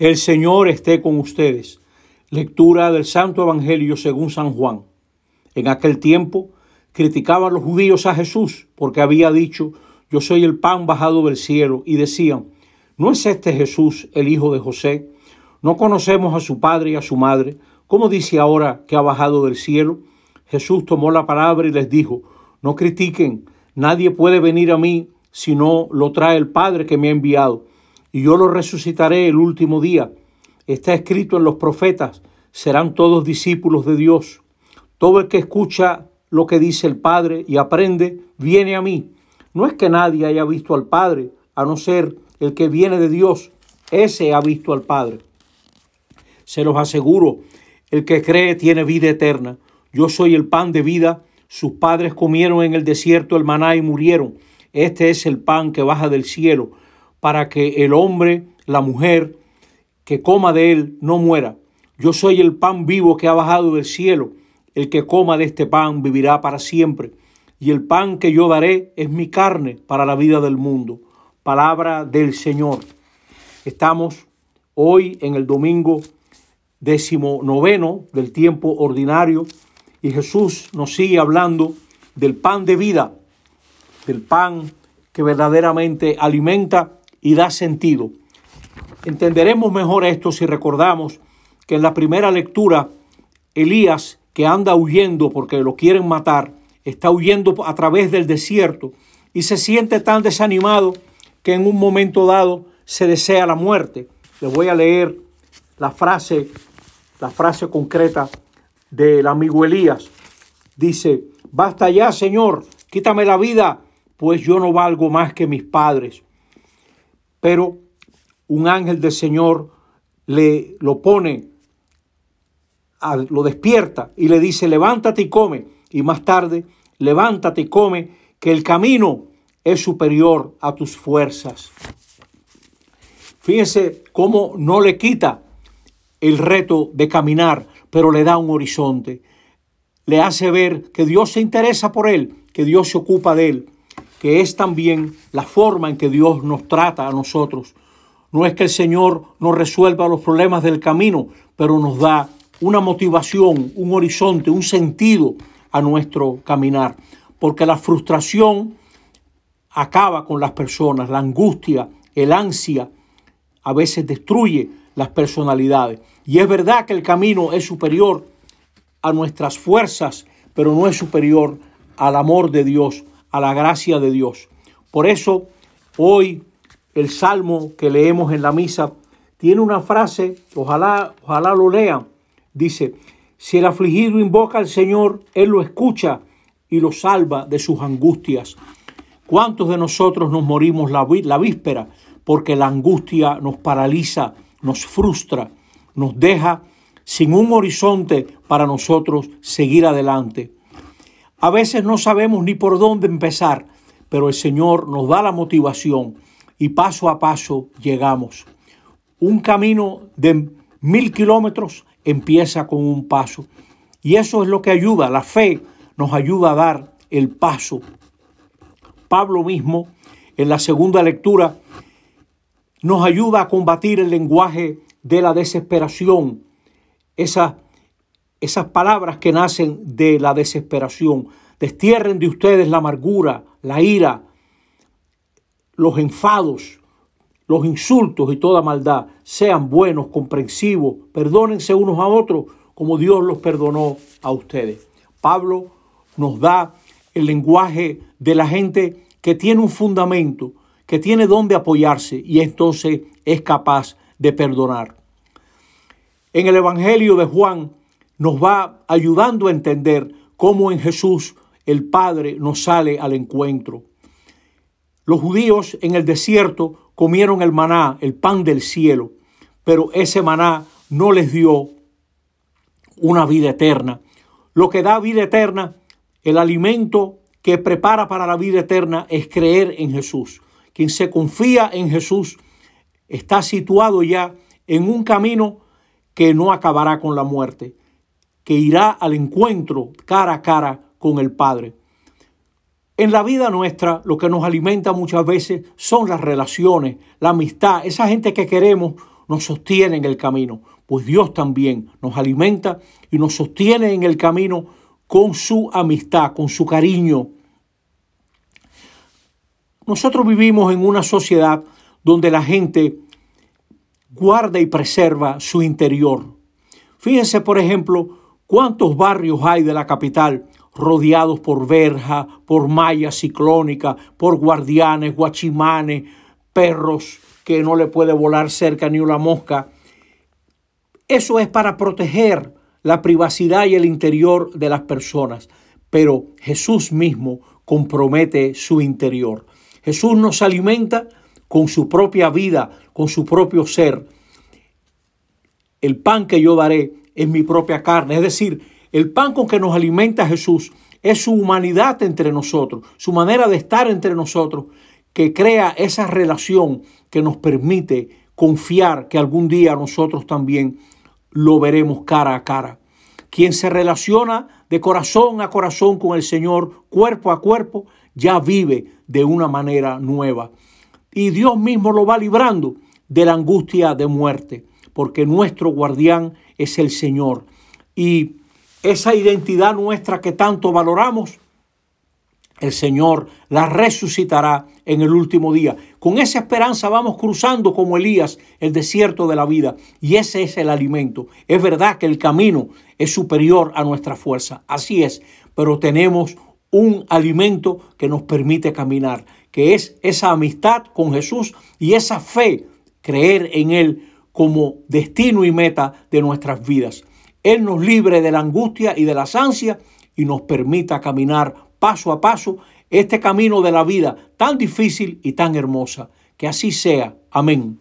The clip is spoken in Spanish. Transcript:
El Señor esté con ustedes. Lectura del Santo Evangelio según San Juan. En aquel tiempo criticaban los judíos a Jesús porque había dicho, yo soy el pan bajado del cielo, y decían, ¿no es este Jesús el hijo de José? ¿No conocemos a su padre y a su madre? ¿Cómo dice ahora que ha bajado del cielo? Jesús tomó la palabra y les dijo, no critiquen, nadie puede venir a mí si no lo trae el Padre que me ha enviado y yo lo resucitaré el último día. Está escrito en los profetas, serán todos discípulos de Dios. Todo el que escucha lo que dice el Padre y aprende, viene a mí. No es que nadie haya visto al Padre, a no ser el que viene de Dios. Ese ha visto al Padre. Se los aseguro, el que cree tiene vida eterna. Yo soy el pan de vida. Sus padres comieron en el desierto el maná y murieron. Este es el pan que baja del cielo para que el hombre, la mujer que coma de él no muera. Yo soy el pan vivo que ha bajado del cielo. El que coma de este pan vivirá para siempre. Y el pan que yo daré es mi carne para la vida del mundo. Palabra del Señor. Estamos hoy en el domingo décimo noveno del tiempo ordinario y Jesús nos sigue hablando del pan de vida, del pan que verdaderamente alimenta y da sentido. Entenderemos mejor esto si recordamos que en la primera lectura Elías, que anda huyendo porque lo quieren matar, está huyendo a través del desierto y se siente tan desanimado que en un momento dado se desea la muerte. Les voy a leer la frase, la frase concreta del amigo Elías. Dice, basta ya, Señor, quítame la vida, pues yo no valgo más que mis padres. Pero un ángel del Señor le lo pone, lo despierta y le dice, levántate y come. Y más tarde, levántate y come, que el camino es superior a tus fuerzas. Fíjense cómo no le quita el reto de caminar, pero le da un horizonte. Le hace ver que Dios se interesa por él, que Dios se ocupa de él, que es también la forma en que Dios nos trata a nosotros. No es que el Señor nos resuelva los problemas del camino, pero nos da una motivación, un horizonte, un sentido a nuestro caminar. Porque la frustración acaba con las personas, la angustia, el ansia, a veces destruye las personalidades. Y es verdad que el camino es superior a nuestras fuerzas, pero no es superior al amor de Dios, a la gracia de Dios. Por eso hoy el salmo que leemos en la misa tiene una frase, ojalá, ojalá lo lean. Dice, si el afligido invoca al Señor, Él lo escucha y lo salva de sus angustias. ¿Cuántos de nosotros nos morimos la, la víspera porque la angustia nos paraliza, nos frustra, nos deja sin un horizonte para nosotros seguir adelante? A veces no sabemos ni por dónde empezar, pero el Señor nos da la motivación y paso a paso llegamos. Un camino de mil kilómetros empieza con un paso. Y eso es lo que ayuda, la fe nos ayuda a dar el paso. Pablo mismo, en la segunda lectura, nos ayuda a combatir el lenguaje de la desesperación, esa esas palabras que nacen de la desesperación. Destierren de ustedes la amargura, la ira, los enfados, los insultos y toda maldad. Sean buenos, comprensivos, perdónense unos a otros como Dios los perdonó a ustedes. Pablo nos da el lenguaje de la gente que tiene un fundamento, que tiene donde apoyarse y entonces es capaz de perdonar. En el Evangelio de Juan nos va ayudando a entender cómo en Jesús el Padre nos sale al encuentro. Los judíos en el desierto comieron el maná, el pan del cielo, pero ese maná no les dio una vida eterna. Lo que da vida eterna, el alimento que prepara para la vida eterna es creer en Jesús. Quien se confía en Jesús está situado ya en un camino que no acabará con la muerte que irá al encuentro cara a cara con el Padre. En la vida nuestra lo que nos alimenta muchas veces son las relaciones, la amistad, esa gente que queremos nos sostiene en el camino, pues Dios también nos alimenta y nos sostiene en el camino con su amistad, con su cariño. Nosotros vivimos en una sociedad donde la gente guarda y preserva su interior. Fíjense, por ejemplo, cuántos barrios hay de la capital rodeados por verja, por malla ciclónica, por guardianes, guachimanes, perros que no le puede volar cerca ni una mosca. Eso es para proteger la privacidad y el interior de las personas, pero Jesús mismo compromete su interior. Jesús nos alimenta con su propia vida, con su propio ser. El pan que yo daré es mi propia carne, es decir, el pan con que nos alimenta Jesús es su humanidad entre nosotros, su manera de estar entre nosotros, que crea esa relación que nos permite confiar que algún día nosotros también lo veremos cara a cara. Quien se relaciona de corazón a corazón con el Señor, cuerpo a cuerpo, ya vive de una manera nueva. Y Dios mismo lo va librando de la angustia de muerte, porque nuestro guardián es el Señor. Y esa identidad nuestra que tanto valoramos, el Señor la resucitará en el último día. Con esa esperanza vamos cruzando como Elías el desierto de la vida y ese es el alimento. Es verdad que el camino es superior a nuestra fuerza, así es, pero tenemos un alimento que nos permite caminar, que es esa amistad con Jesús y esa fe, creer en Él como destino y meta de nuestras vidas. Él nos libre de la angustia y de las ansias y nos permita caminar paso a paso este camino de la vida tan difícil y tan hermosa. Que así sea. Amén.